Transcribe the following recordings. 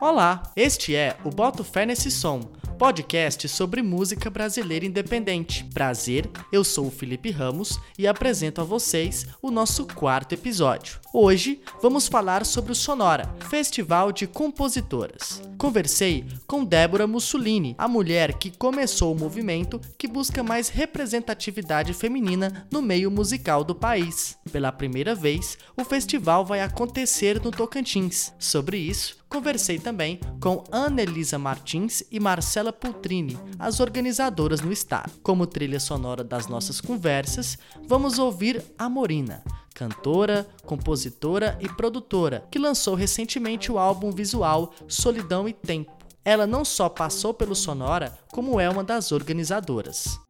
Olá, este é o Boto Fé Nesse Som, podcast sobre música brasileira independente. Prazer, eu sou o Felipe Ramos e apresento a vocês o nosso quarto episódio. Hoje vamos falar sobre o Sonora, Festival de Compositoras. Conversei com Débora Mussolini, a mulher que começou o movimento que busca mais representatividade feminina no meio musical do país. Pela primeira vez, o festival vai acontecer no Tocantins. Sobre isso, conversei também com Ana Elisa Martins e Marcela Pultrini, as organizadoras no estado. Como trilha sonora das nossas conversas, vamos ouvir a Morina, cantora, compositora e produtora, que lançou recentemente o álbum visual Solidão e Tempo. Ela não só passou pelo Sonora, como é uma das organizadoras.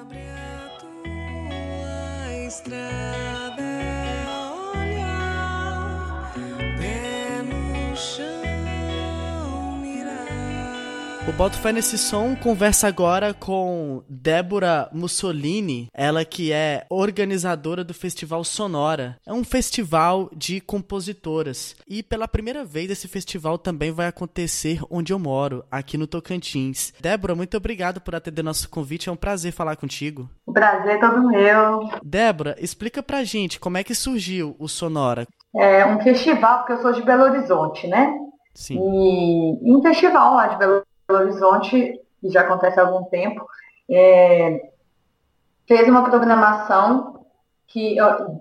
Abre a tua estrada. O Boto Fé Nesse Som conversa agora com Débora Mussolini, ela que é organizadora do Festival Sonora. É um festival de compositoras. E pela primeira vez esse festival também vai acontecer onde eu moro, aqui no Tocantins. Débora, muito obrigado por atender nosso convite, é um prazer falar contigo. O prazer é todo meu. Débora, explica pra gente como é que surgiu o Sonora. É um festival, porque eu sou de Belo Horizonte, né? Sim. E um festival lá de Belo Belo Horizonte, que já acontece há algum tempo, é, fez uma programação que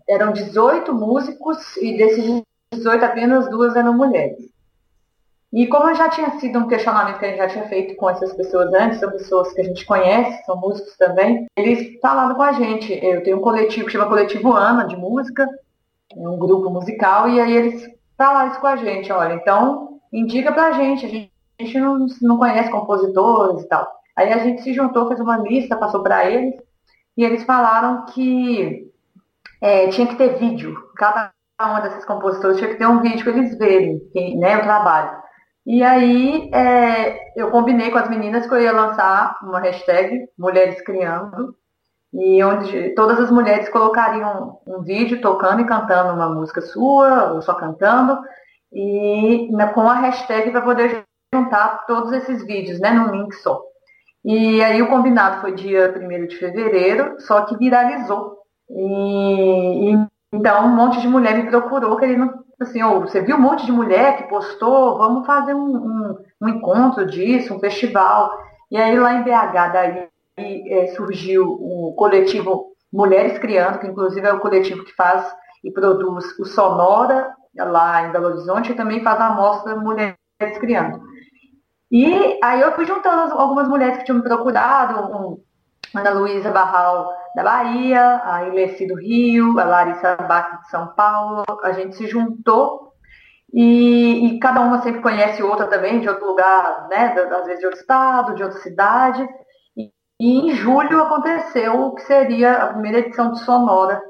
eram 18 músicos e desses 18 apenas duas eram mulheres. E como já tinha sido um questionamento que a gente já tinha feito com essas pessoas antes, são pessoas que a gente conhece, são músicos também, eles falaram com a gente. Eu tenho um coletivo que chama Coletivo Ana, de música, é um grupo musical, e aí eles falaram isso com a gente, olha, então indica pra gente, a gente a gente não, não conhece compositores e tal. Aí a gente se juntou, fez uma lista, passou para eles, e eles falaram que é, tinha que ter vídeo. Cada uma desses compositores tinha que ter um vídeo para eles verem né, o trabalho. E aí é, eu combinei com as meninas que eu ia lançar uma hashtag Mulheres Criando, e onde todas as mulheres colocariam um vídeo tocando e cantando uma música sua, ou só cantando, e né, com a hashtag para poder juntar todos esses vídeos, né, num link só. E aí o combinado foi dia 1 de fevereiro, só que viralizou. E, e, então um monte de mulher me procurou querendo, assim, oh, você viu um monte de mulher que postou, vamos fazer um, um, um encontro disso, um festival. E aí lá em BH, daí é, surgiu o coletivo Mulheres Criando, que inclusive é o coletivo que faz e produz o Sonora lá em Belo Horizonte e também faz a mostra Mulheres Criando. E aí eu fui juntando algumas mulheres que tinham me procurado, um, Ana Luísa Barral da Bahia, a Ilessi do Rio, a Larissa Bach de São Paulo, a gente se juntou e, e, cada uma sempre conhece outra também, de outro lugar, né, às vezes de outro estado, de outra cidade. E, e em julho aconteceu o que seria a primeira edição de Sonora,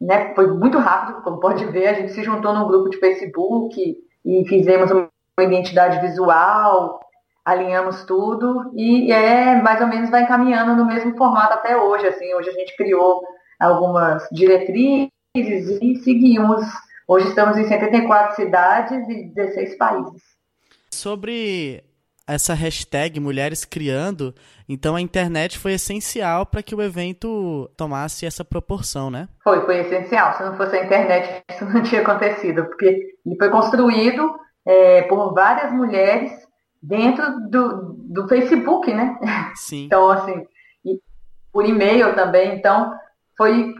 né, foi muito rápido, como pode ver, a gente se juntou num grupo de Facebook e fizemos uma identidade visual, alinhamos tudo e é mais ou menos vai encaminhando no mesmo formato até hoje. Assim, hoje a gente criou algumas diretrizes e seguimos. Hoje estamos em 74 cidades e 16 países. Sobre essa hashtag Mulheres Criando, então a internet foi essencial para que o evento tomasse essa proporção, né? Foi, foi essencial. Se não fosse a internet, isso não tinha acontecido, porque ele foi construído é, por várias mulheres dentro do, do Facebook, né? Sim. Então, assim, por e-mail também. Então, foi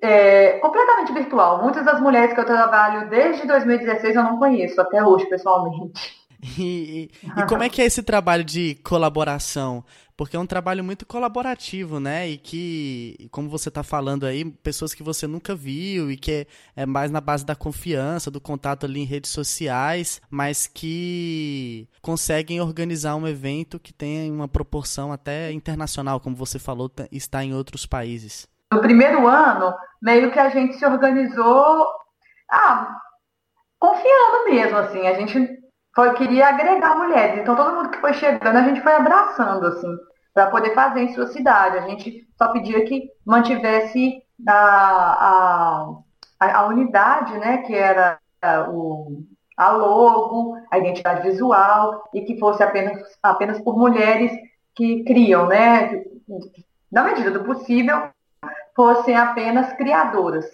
é, completamente virtual. Muitas das mulheres que eu trabalho desde 2016 eu não conheço até hoje, pessoalmente. E, e, e, como é que é esse trabalho de colaboração? Porque é um trabalho muito colaborativo, né? E que, como você está falando aí, pessoas que você nunca viu e que é, mais na base da confiança, do contato ali em redes sociais, mas que conseguem organizar um evento que tem uma proporção até internacional, como você falou, está em outros países. No primeiro ano, meio que a gente se organizou, ah, confiando mesmo, assim, a gente foi, queria agregar mulheres. Então todo mundo que foi chegando, a gente foi abraçando, assim, para poder fazer em sua cidade. A gente só pedia que mantivesse a, a a, unidade, né, que era o, a logo, a identidade visual, e que fosse apenas, apenas por mulheres que criam, né, na medida do possível, fossem apenas criadoras.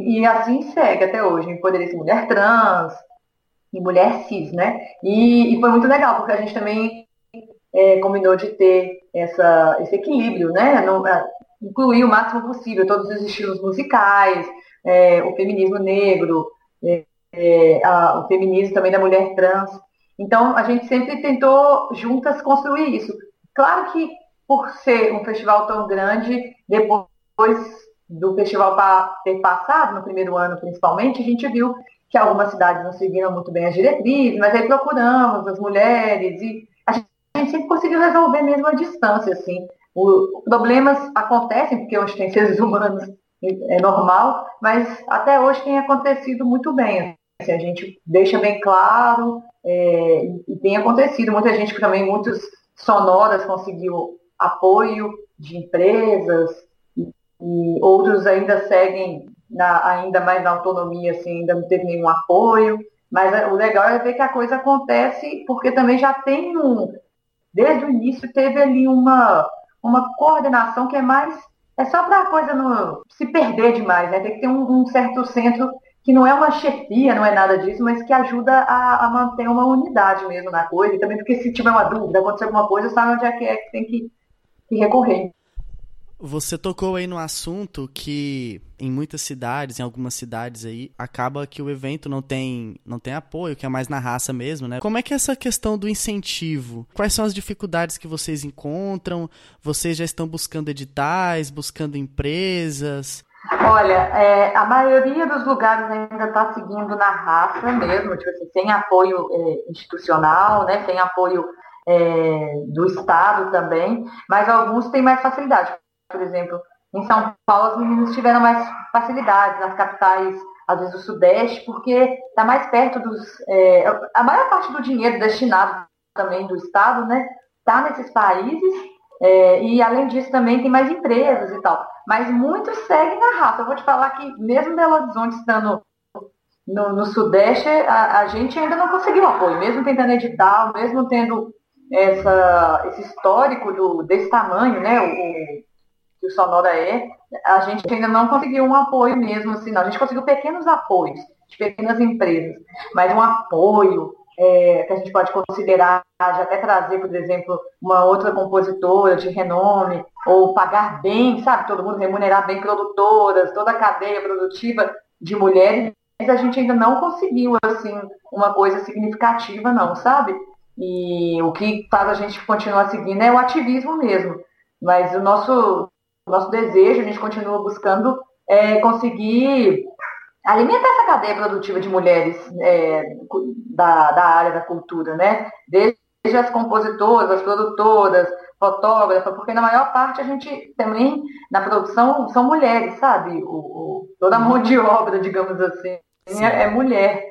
E assim segue até hoje, poderia ser mulher trans, e mulher cis, né? E, e foi muito legal, porque a gente também é, combinou de ter essa, esse equilíbrio, né? No, é, incluir o máximo possível todos os estilos musicais, é, o feminismo negro, é, é, a, o feminismo também da mulher trans. Então, a gente sempre tentou juntas construir isso. Claro que, por ser um festival tão grande, depois do festival ter passado, no primeiro ano principalmente, a gente viu que algumas cidades não seguiram muito bem as diretrizes, mas aí procuramos as mulheres e a gente, sempre conseguiu resolver mesmo a distância, assim. O, problemas acontecem, porque hoje tem seres humanos, é normal, mas até hoje tem acontecido muito bem. Assim, a gente deixa bem claro é, e tem acontecido. Muita gente também, muitos sonoras conseguiu apoio de empresas e, e outros ainda seguem na, ainda mais na autonomia, assim, ainda não teve nenhum apoio. Mas é, o legal é ver que a coisa acontece porque também já tem um. Desde o início teve ali uma, uma coordenação que é mais. É só para a coisa não se perder demais, né? Tem que ter um, um, certo centro que não é uma chefia, não é nada disso, mas que ajuda a, a, manter uma unidade mesmo na coisa. E também porque se tiver uma dúvida, acontecer alguma coisa, sabe onde é que, é que tem que, que recorrer. Você tocou aí no assunto que em muitas cidades, em algumas cidades aí, acaba que o evento não tem, não tem apoio, que é mais na raça mesmo, né? Como é que é essa questão do incentivo? Quais são as dificuldades que vocês encontram? Vocês já estão buscando editais, buscando empresas? Olha, é, a maioria dos lugares ainda está seguindo na raça mesmo, tipo assim, sem apoio é, institucional, né? Sem apoio é, do Estado também, mas alguns têm mais facilidade por exemplo, em São Paulo as meninas tiveram mais facilidades, nas capitais, às vezes do Sudeste, porque está mais perto dos. É, a maior parte do dinheiro destinado também do Estado, né, está nesses países. É, e além disso também tem mais empresas e tal. Mas muitos seguem na raça. Eu vou te falar que mesmo Belo Horizonte estando no, no Sudeste, a, a, gente ainda não conseguiu apoio, mesmo tentando editar, mesmo tendo essa, esse histórico do, desse tamanho, né? O, que o Sonora é, a gente ainda não conseguiu um apoio mesmo, assim, não. A gente conseguiu pequenos apoios de pequenas empresas, mas um apoio é, que a gente pode considerar de até trazer, por exemplo, uma outra compositora de renome, ou pagar bem, sabe, todo mundo remunerar bem produtoras, toda a cadeia produtiva de mulheres, a gente ainda não conseguiu, assim, uma coisa significativa, não, sabe? E o que faz a gente continuar seguindo é o ativismo mesmo. Mas o nosso, nosso desejo, a gente continua buscando é, conseguir alimentar essa cadeia produtiva de mulheres é, da, da área da cultura, né? Desde as compositoras, as produtoras, fotógrafas, porque na maior parte a gente também, na produção, são mulheres, sabe? O, o toda a mão de obra, digamos assim, é, é, mulher.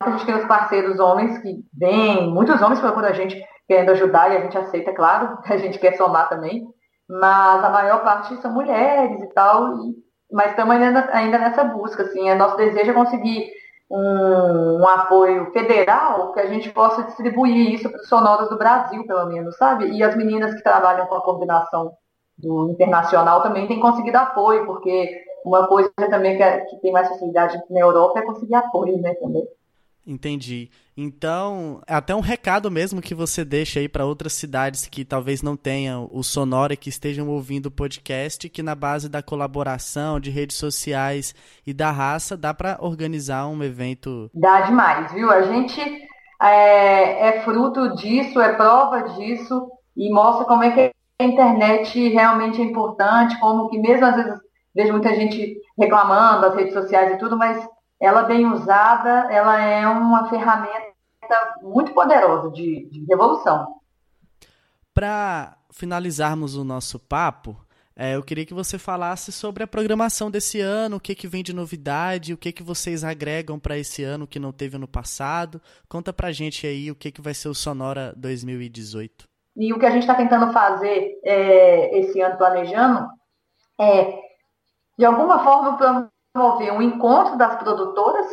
A gente tem os parceiros homens que vêm, muitos homens procuram a gente querendo ajudar e a gente aceita, claro, a gente quer somar também mas a maior parte são mulheres e tal, e, mas estamos ainda, ainda nessa busca, assim, é nosso desejo é conseguir um, um, apoio federal que a gente possa distribuir isso para os sonoros do Brasil, pelo menos, sabe? E as meninas que trabalham com a coordenação do internacional também têm conseguido apoio, porque uma coisa também que, é, que tem mais facilidade na Europa é conseguir apoio, né, também. Entendi. Então, é até um recado mesmo que você deixa aí para outras cidades que talvez não tenham o Sonora e que estejam ouvindo o podcast, que na base da colaboração, de redes sociais e da raça, dá para organizar um evento. Dá demais, viu? A gente é, é fruto disso, é prova disso e mostra como é que a internet realmente é importante, como que mesmo às vezes vejo muita gente reclamando das redes sociais e tudo, mas ela bem usada, ela é uma ferramenta muito poderosa de, de revolução. Para finalizarmos o nosso papo, é, eu queria que você falasse sobre a programação desse ano, o que, que vem de novidade, o que, que vocês agregam para esse ano que não teve no passado. Conta pra gente aí o que, que vai ser o Sonora 2018. E o que a gente está tentando fazer é, esse ano, planejando, é, de alguma forma, promover um encontro das produtoras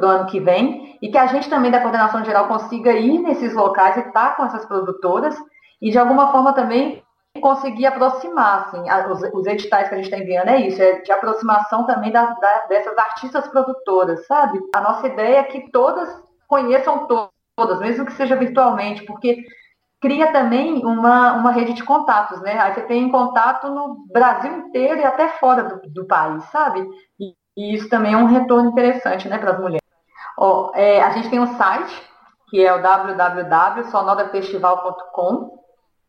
para o ano que vem e que a gente também da coordenação geral consiga ir nesses locais e estar com essas produtoras e de alguma forma também conseguir aproximar, assim, os, os editais que a gente está enviando é isso, é de aproximação também da, da, dessas artistas produtoras, sabe? A nossa ideia é que todas conheçam todas, mesmo que seja virtualmente, porque cria também uma, uma rede de contatos, né? Aí você tem contato no Brasil inteiro e até fora do, do país, sabe? E, e, isso também é um retorno interessante, né, para as mulheres. É, a gente tem um site, que é o www.sonorafestival.com,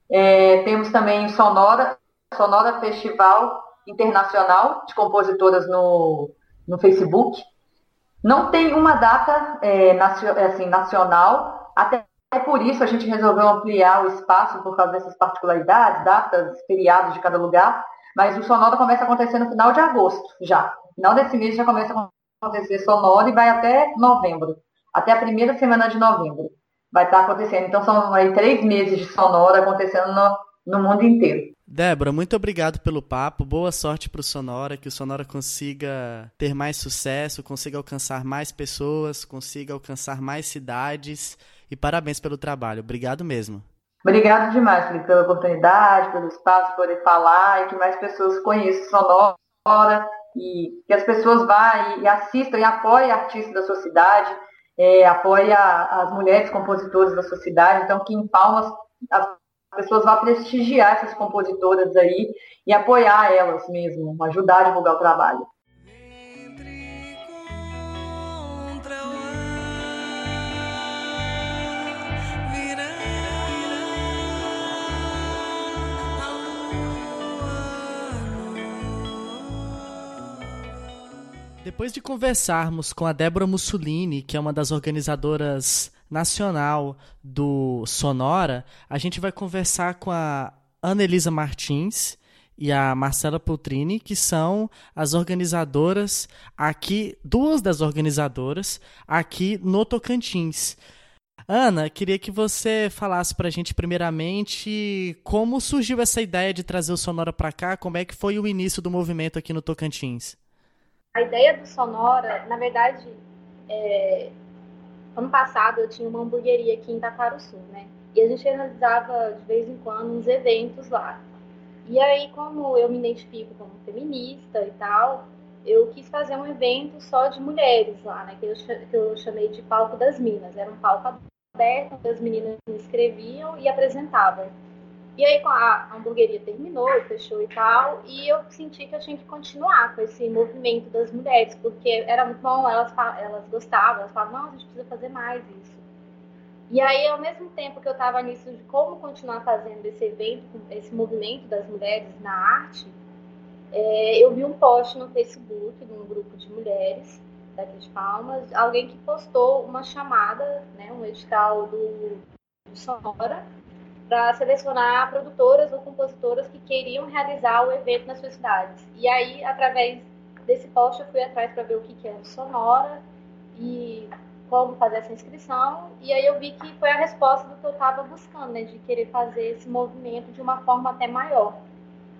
é, temos também Sonora, Sonora Festival Internacional de Compositoras no, no Facebook. Não tem uma data é, assim, nacional, até por isso a gente resolveu ampliar o espaço por causa dessas particularidades, datas, feriados de cada lugar, mas o Sonora começa a acontecer no final de agosto já. No final desse mês já começa a acontecer Sonora e vai até novembro, até a primeira semana de novembro vai estar acontecendo. Então são aí três meses de Sonora acontecendo no, no mundo inteiro. Débora, muito obrigado pelo papo. Boa sorte para o Sonora, que o Sonora consiga ter mais sucesso, consiga alcançar mais pessoas, consiga alcançar mais cidades. E parabéns pelo trabalho. Obrigado mesmo. Obrigado demais, Felipe, pela oportunidade, pelo espaço, poder falar e que mais pessoas conheçam Sonora e que as pessoas vá e assistam e apoiem artistas da sua cidade é, apoia as mulheres compositoras da sociedade, então que em Palmas as pessoas vão prestigiar essas compositoras aí e apoiar elas mesmo, ajudar a divulgar o trabalho. Depois de conversarmos com a Débora Mussolini, que é uma das organizadoras nacional do Sonora, a gente vai conversar com a Ana Elisa Martins e a Marcela Poltrini, que são as organizadoras aqui, duas das organizadoras aqui no Tocantins. Ana, queria que você falasse para a gente primeiramente como surgiu essa ideia de trazer o Sonora para cá, como é que foi o início do movimento aqui no Tocantins. A ideia do Sonora, na verdade, é... ano passado eu tinha uma hamburgueria aqui em Sul, né? E a gente realizava de vez em quando uns eventos lá. E aí, como eu me identifico como feminista e tal, eu quis fazer um evento só de mulheres lá, né? Que eu, que eu chamei de Palco das Minas. Era um palco aberto, as meninas me inscreviam e apresentavam. E aí a hamburgueria terminou, fechou e tal, e eu senti que eu tinha que continuar com esse movimento das mulheres, porque era muito bom, elas, elas gostavam, elas falavam, não, a gente precisa fazer mais isso. E aí, ao mesmo tempo que eu estava nisso de como continuar fazendo esse evento, esse movimento das mulheres na arte, é, eu vi um post no Facebook de um grupo de mulheres daqui de Palmas, alguém que postou uma chamada, né, um edital do, do Sonora, para selecionar produtoras ou compositoras que queriam realizar o evento nas suas cidades. E aí, através desse post, eu fui atrás para ver o que, que era Sonora e como fazer essa inscrição. E aí eu vi que foi a resposta do que eu estava buscando, né, de querer fazer esse movimento de uma forma até maior.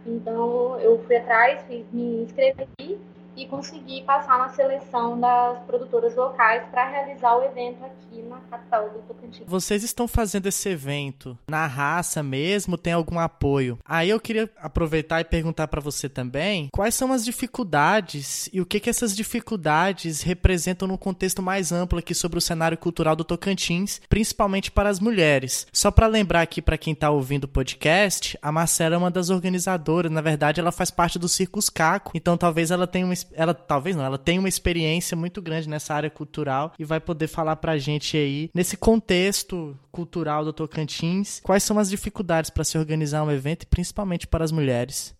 Então, eu fui atrás, me inscrevi e conseguir passar na seleção das produtoras locais para realizar o evento aqui na capital do Tocantins. Vocês estão fazendo esse evento na raça mesmo? Tem algum apoio? Aí eu queria aproveitar e perguntar para você também quais são as dificuldades e o que, que essas dificuldades representam no contexto mais amplo aqui sobre o cenário cultural do Tocantins, principalmente para as mulheres. Só para lembrar aqui para quem está ouvindo o podcast, a Marcela é uma das organizadoras, na verdade ela faz parte do Circus Caco, então talvez ela tenha uma ela talvez não, ela tem uma experiência muito grande nessa área cultural e vai poder falar pra gente aí, nesse contexto cultural do Tocantins, quais são as dificuldades para se organizar um evento, principalmente para as mulheres.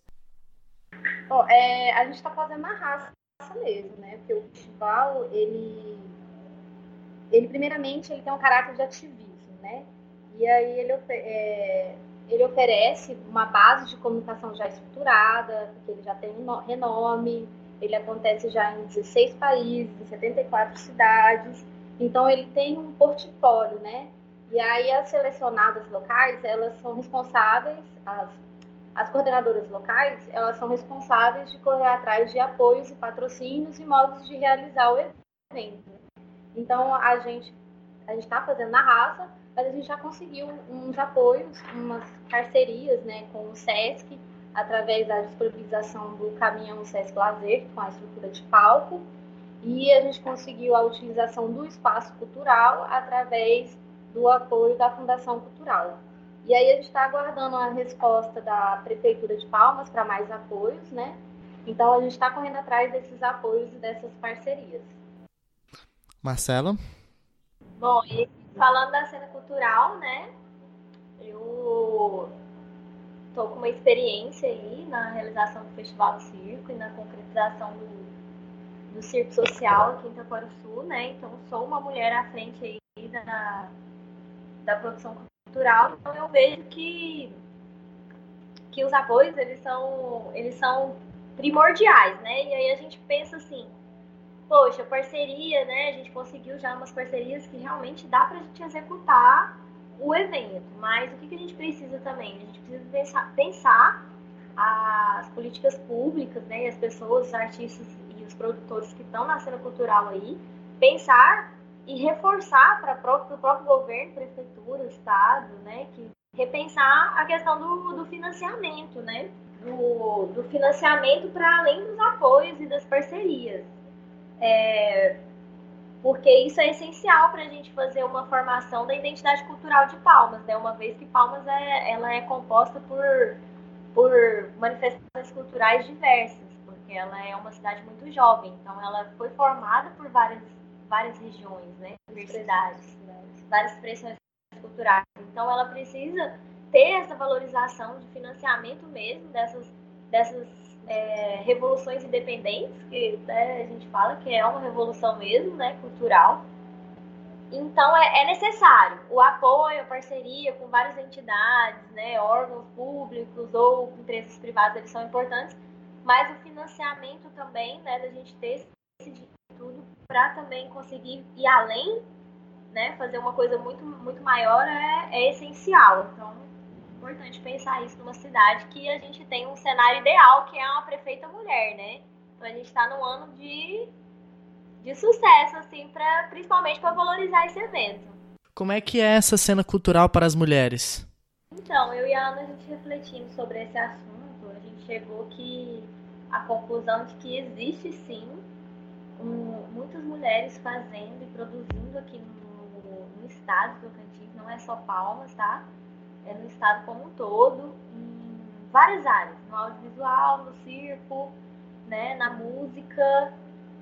Bom, é, a gente está fazendo na raça mesmo, né? Porque o festival, ele, ele primeiramente, ele tem um caráter de ativismo, né? E aí ele, é, ele oferece uma base de comunicação já estruturada, porque ele já tem um renome, ele acontece já em 16 países, em 74 cidades, então ele tem um portfólio, né? E aí as selecionadas locais, elas são responsáveis, as as coordenadoras locais, elas são responsáveis de correr atrás de apoios e patrocínios e modos de realizar o evento. Então, a gente a gente está fazendo na raça, mas a gente já conseguiu uns apoios, umas parcerias né, com o SESC, através da disponibilização do caminhão SESC Lazer, com a estrutura de palco, e a gente conseguiu a utilização do espaço cultural através do apoio da Fundação Cultural. E aí a gente está aguardando a resposta da Prefeitura de Palmas para mais apoios, né? Então a gente está correndo atrás desses apoios e dessas parcerias. Marcela? Bom, e falando da cena cultural, né? Eu tô com uma experiência aí na realização do Festival do Circo e na concretização do, do circo social aqui em Itaquaruçu, né? Então sou uma mulher à frente aí da, da produção cultural, então eu vejo que que os apoios eles são eles são primordiais, né? E aí a gente pensa assim, poxa, parceria, né? A gente conseguiu já umas parcerias que realmente dá para a gente executar o evento. Mas o que, que a gente precisa também? A gente precisa pensar, pensar as políticas públicas, né? E as pessoas, os artistas e os produtores que estão na cena cultural aí, pensar e reforçar para o próprio governo, prefeitura, estado, né? Que repensar a questão do, do financiamento, né? Do, do financiamento para além dos apoios e das parcerias. É, porque isso é essencial para a gente fazer uma formação da identidade cultural de Palmas, né? Uma vez que Palmas é, ela é composta por, por manifestações culturais diversas, porque ela é uma cidade muito jovem, então ela foi formada por várias, várias regiões, né? Universidades, várias expressões culturais. Então ela precisa ter essa valorização de financiamento mesmo dessas, dessas é, revoluções independentes, que né, a gente fala que é uma revolução mesmo, né, cultural. Então é, é, necessário o apoio, a parceria com várias entidades, né, órgãos públicos ou empresas privadas, eles são importantes, mas o financiamento também, né, da gente ter esse tudo para também conseguir ir além, né, fazer uma coisa muito, muito maior é, é essencial. Então importante pensar isso numa cidade que a gente tem um cenário ideal, que é uma prefeita mulher, né? Então a gente está num ano de, de sucesso, assim, pra, principalmente para valorizar esse evento. Como é que é essa cena cultural para as mulheres? Então, eu e a Ana, a gente refletindo sobre esse assunto, a gente chegou que a conclusão de que existe sim um, muitas mulheres fazendo e produzindo aqui no, no estado do Tocantins, não é só Palmas, tá? É, no estado como um todo, em várias áreas, no audiovisual, no circo, né, na música,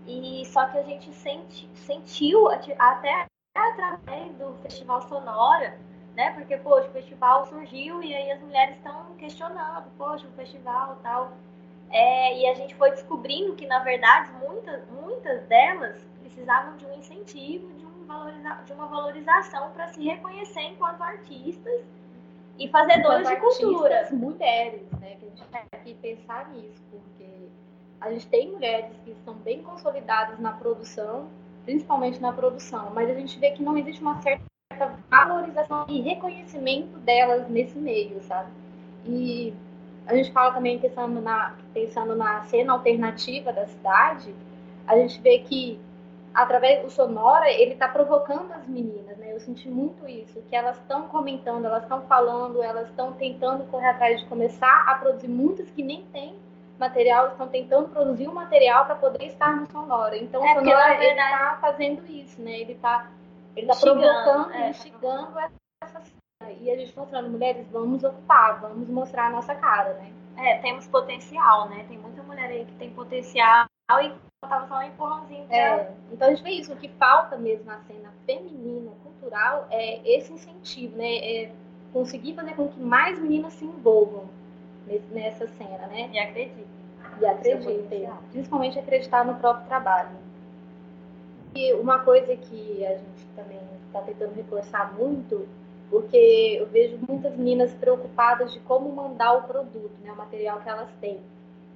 e só que a gente senti, sentiu até através do Festival Sonora, né, porque, poxa, o festival surgiu e aí as mulheres estão questionando, poxa, o festival tal, é, e a gente foi descobrindo que, na verdade, muitas, muitas delas precisavam de um incentivo, de, um valoriza de uma valorização para se reconhecer enquanto artistas e fazedoras de cultura. mulheres, né? Que a gente tem que pensar nisso, porque a gente tem mulheres que estão bem consolidadas na produção, principalmente na produção, mas a gente vê que não existe uma certa valorização e reconhecimento delas nesse meio, sabe? E a gente fala também pensando na, pensando na cena alternativa da cidade, a gente vê que através do sonora ele está provocando as meninas? Eu senti muito isso, que elas estão comentando, elas estão falando, elas estão tentando correr atrás de começar a produzir muitas que nem têm material, estão tentando produzir um material para poder estar no sonora. Então é, o sonora ele está fazendo isso, né? Ele está ele tá provocando, é, instigando essa e a gente mostrando mulheres, vamos ocupar, vamos mostrar a nossa cara, né? É, temos potencial, né? Tem muita mulher aí que tem potencial e faltava só um empurrãozinho é, Então a gente vê isso, o que falta mesmo na cena feminina, cultural, é esse incentivo, né? É conseguir fazer com que mais meninas se envolvam nessa cena, né? E acreditem. E acreditem. Principalmente acreditar no próprio trabalho. E uma coisa que a gente também está tentando reforçar muito, porque eu vejo muitas meninas preocupadas de como mandar o produto, né? O material que elas têm.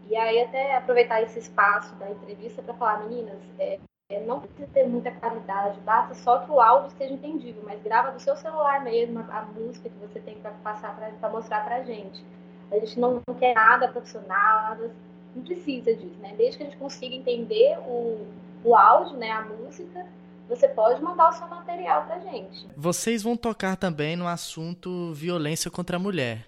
E aí até aproveitar esse espaço da entrevista para falar, meninas, é, é, não precisa ter muita qualidade, basta só que o áudio esteja entendível, mas grava do seu celular mesmo a, a música que você tem para passar para mostrar para gente. A gente não, não quer nada profissional, nada, não precisa disso, né? Desde que a gente consiga entender o, o áudio, né, a música, você pode mandar o seu material pra gente. Vocês vão tocar também no assunto violência contra a mulher.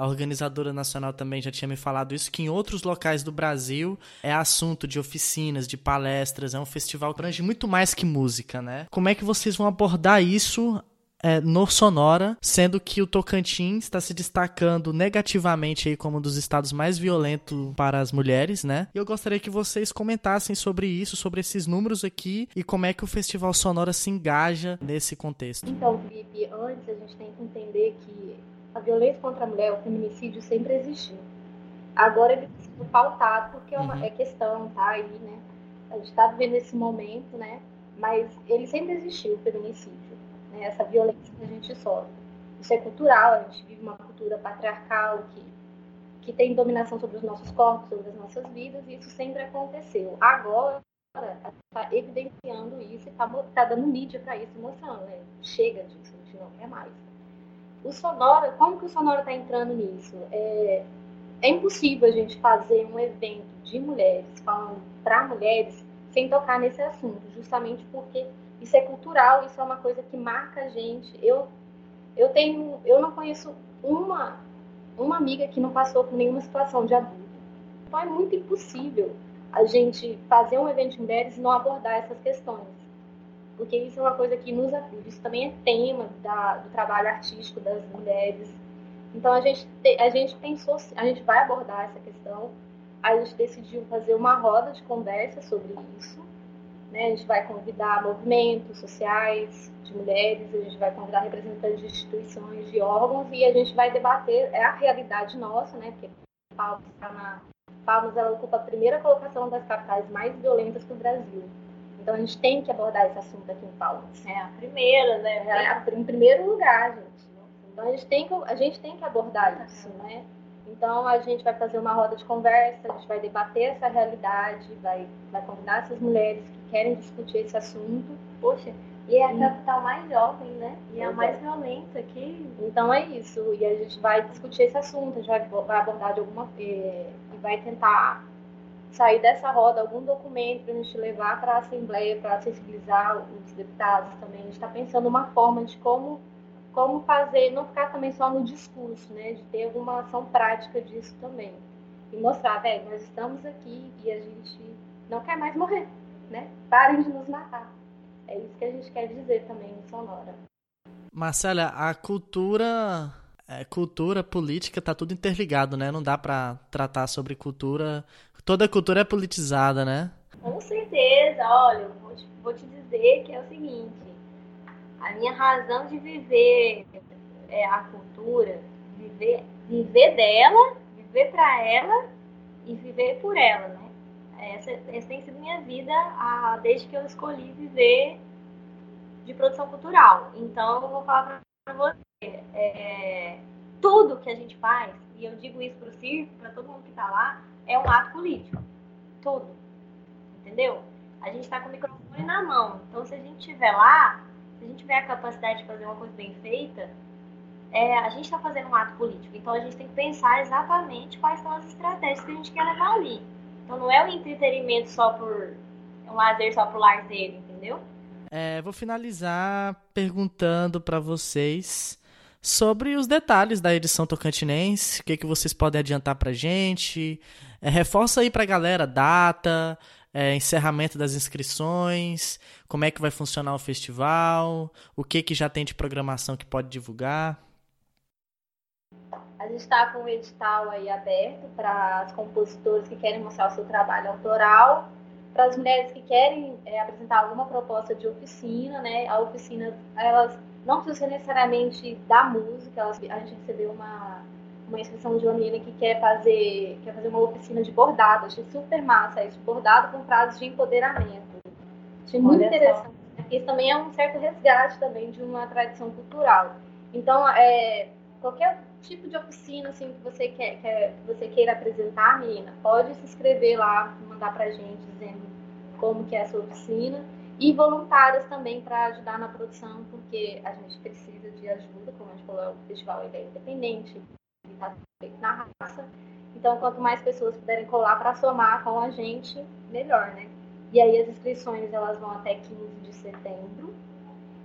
A organizadora nacional também já tinha me falado isso, que em outros locais do Brasil é assunto de oficinas, de palestras, é um festival que abrange muito mais que música, né? Como é que vocês vão abordar isso é, no Sonora, sendo que o Tocantins está se destacando negativamente aí como um dos estados mais violentos para as mulheres, né? E eu gostaria que vocês comentassem sobre isso, sobre esses números aqui e como é que o Festival Sonora se engaja nesse contexto. Então, Felipe, antes a gente tem que entender que a violência contra a mulher, o feminicídio sempre existiu. Agora ele está sendo pautado porque é uma uhum. é questão, tá aí, né? A gente está vivendo esse momento, né? Mas ele sempre existiu, o feminicídio né, essa violência que a gente sofre. Isso é cultural, a gente vive uma cultura patriarcal que, que tem dominação sobre os nossos corpos, sobre as nossas vidas, e isso sempre aconteceu. Agora, está evidenciando isso e está tá dando mídia para isso, mostrando, né? Chega disso, a gente não quer mais. O Sonora, como que o Sonora está entrando nisso? É, é impossível a gente fazer um evento de mulheres, falando para mulheres, sem tocar nesse assunto, justamente porque isso é cultural, isso é uma coisa que marca a gente. Eu, eu tenho, eu não conheço uma, uma amiga que não passou por nenhuma situação de abuso. Então é muito impossível a gente fazer um evento de mulheres e não abordar essas questões. Porque isso é uma coisa que nos ajuda. Isso também é tema da, do trabalho artístico das mulheres. Então a gente, a gente pensou, a gente vai abordar essa questão. A gente decidiu fazer uma roda de conversa sobre isso né? A gente vai convidar movimentos sociais de mulheres, a gente vai convidar representantes de instituições, de órgãos e a gente vai debater é a realidade nossa, né? Porque Palmas está na Palmas ela ocupa a primeira colocação das capitais mais violentas do Brasil. Então a gente tem que abordar esse assunto aqui em Palmas. É a primeira, né? É a, em primeiro lugar, gente. Então a gente tem que, a gente tem que abordar isso, né? Então a gente vai fazer uma roda de conversa, a gente vai debater essa realidade, vai, vai convidar essas mulheres que querem discutir esse assunto. Poxa, e é a capital mais jovem, né? E é a mais violenta aqui. Então é isso. E a gente vai discutir esse assunto, a gente vai, vai abordar de alguma. e vai tentar sair dessa roda algum documento para a gente levar para a Assembleia, para sensibilizar os deputados também. A gente está pensando uma forma de como, como fazer, não ficar também só no discurso, né? De ter alguma ação prática disso também. E mostrar, velho, nós estamos aqui e a gente não quer mais morrer né? Parem de nos matar. É isso que a gente quer dizer também em Sonora. Marcela, a cultura, é, cultura, política, tá tudo interligado, né? Não dá para tratar sobre cultura. Toda cultura é politizada, né? Com certeza. Olha, vou te, vou te dizer que é o seguinte: a minha razão de viver é a cultura, viver, viver dela, viver para ela e viver por ela, né? Essa, essa tem sido minha vida a, desde que eu escolhi viver de produção cultural. Então, eu vou falar para você: é, tudo que a gente faz, e eu digo isso para o circo, para todo mundo que está lá, é um ato político. Tudo. Entendeu? A gente está com o microfone na mão. Então, se a gente estiver lá, se a gente tiver a capacidade de fazer uma coisa bem feita, é, a gente está fazendo um ato político. Então, a gente tem que pensar exatamente quais são as estratégias que a gente quer levar ali. Então não é um entretenimento só por. um lazer só pro lazer, entendeu? É, vou finalizar perguntando para vocês sobre os detalhes da edição tocantinense, o que, que vocês podem adiantar pra gente. É, reforça aí pra galera data, é, encerramento das inscrições, como é que vai funcionar o festival, o que, que já tem de programação que pode divulgar. A gente está com o edital aí aberto para as compositores que querem mostrar o seu trabalho autoral, para as mulheres que querem é, apresentar alguma proposta de oficina, né? A oficina, elas não precisam necessariamente da música, elas, a gente recebeu uma, uma inscrição de uma menina que quer fazer, quer fazer uma oficina de bordado, achei super massa isso, bordado com frases de empoderamento. Achei muito Olha interessante. Só. Isso também é um certo resgate também de uma tradição cultural. Então, é, qualquer tipo de oficina assim que você quer, que você queira apresentar, menina, pode se inscrever lá, mandar pra gente dizendo como que é a sua oficina e voluntárias também para ajudar na produção, porque a gente precisa de ajuda, como a gente falou, o festival é independente, está feito na raça. Então, quanto mais pessoas puderem colar para somar com a gente, melhor, né? E aí as inscrições elas vão até 15 de setembro.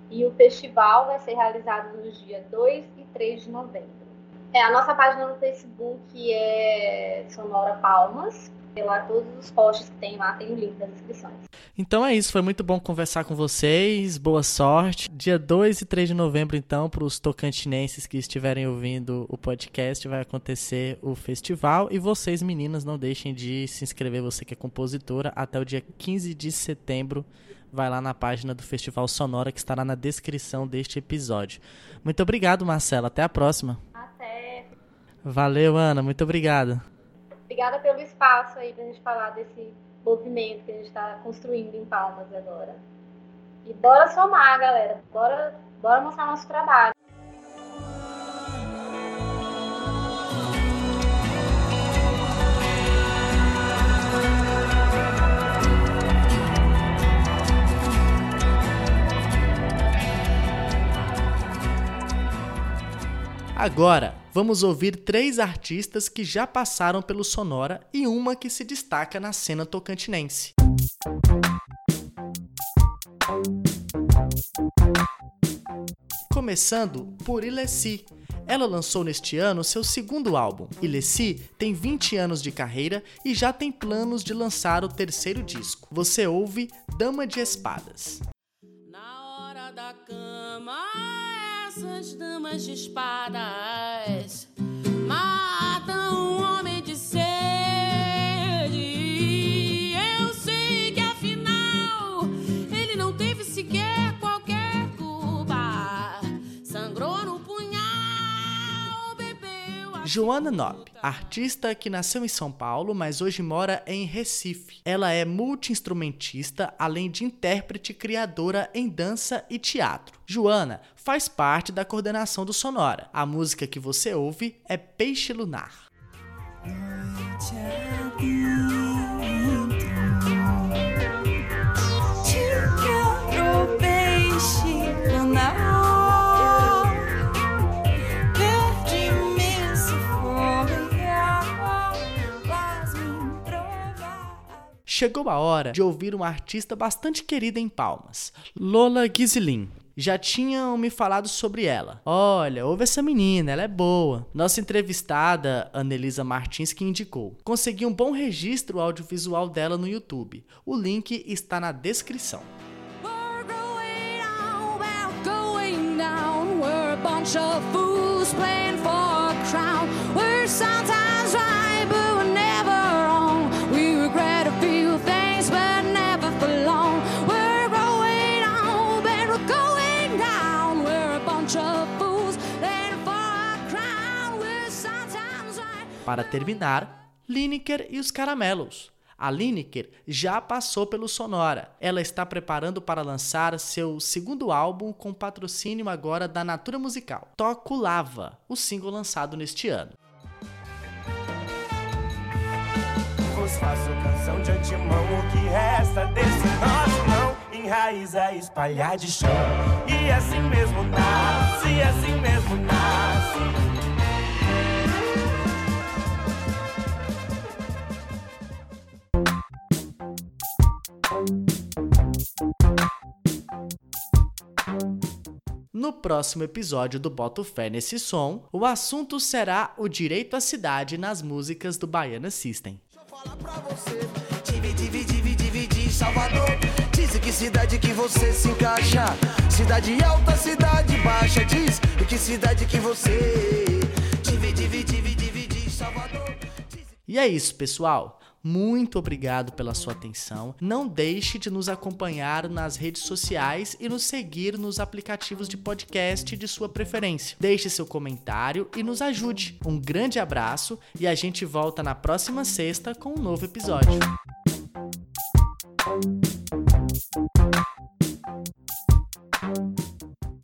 E o festival vai ser realizado nos dias 2 e 3 de novembro. É, a nossa página no Facebook é Sonora Palmas. Lá todos os posts que tem lá tem o link das inscrições. Então é isso, foi muito bom conversar com vocês. Boa sorte. Dia 2 e 3 de novembro, então, para os tocantinenses que estiverem ouvindo o podcast, vai acontecer o festival. E vocês, meninas, não deixem de se inscrever, você que é compositora, até o dia 15 de setembro. Vai lá na página do Festival Sonora que estará na descrição deste episódio. Muito obrigado, Marcela. Até a próxima. Até. Valeu, Ana. Muito obrigado. Obrigada pelo espaço aí pra gente falar desse movimento que a gente está construindo em Palmas agora. E bora somar, galera. Bora, bora mostrar nosso trabalho. Agora, vamos ouvir três artistas que já passaram pelo Sonora e uma que se destaca na cena tocantinense. Começando por Ilessi. Ela lançou neste ano seu segundo álbum. Ilessi tem 20 anos de carreira e já tem planos de lançar o terceiro disco. Você ouve Dama de Espadas. Na hora da cama, essas damas de espadas matam um homem Joana Nob, artista que nasceu em São Paulo, mas hoje mora em Recife. Ela é multiinstrumentista, além de intérprete criadora em dança e teatro. Joana faz parte da coordenação do Sonora. A música que você ouve é Peixe Lunar. Chegou a hora de ouvir uma artista bastante querida em Palmas, Lola Giselin. Já tinham me falado sobre ela. Olha, ouve essa menina, ela é boa. Nossa entrevistada, Anelisa Martins, que indicou. Consegui um bom registro audiovisual dela no YouTube. O link está na descrição. We're Para terminar, Lineker e os Caramelos. A Lineker já passou pelo Sonora. Ela está preparando para lançar seu segundo álbum com patrocínio agora da Natura Musical. Toco Lava, o single lançado neste ano. Vos faço canção de antemão O que resta desse nosso não Enraiza, espalhar de chão E assim mesmo nasce, e assim mesmo nasce No próximo episódio do Boto Fé nesse som, o assunto será o direito à cidade nas músicas do Baiana System. Salvador. Diz que cidade que você se encaixa. Cidade alta, cidade baixa. Diz que cidade que você. Divide, divide, divide, Salvador. Diz... E é isso, pessoal. Muito obrigado pela sua atenção. Não deixe de nos acompanhar nas redes sociais e nos seguir nos aplicativos de podcast de sua preferência. Deixe seu comentário e nos ajude. Um grande abraço e a gente volta na próxima sexta com um novo episódio.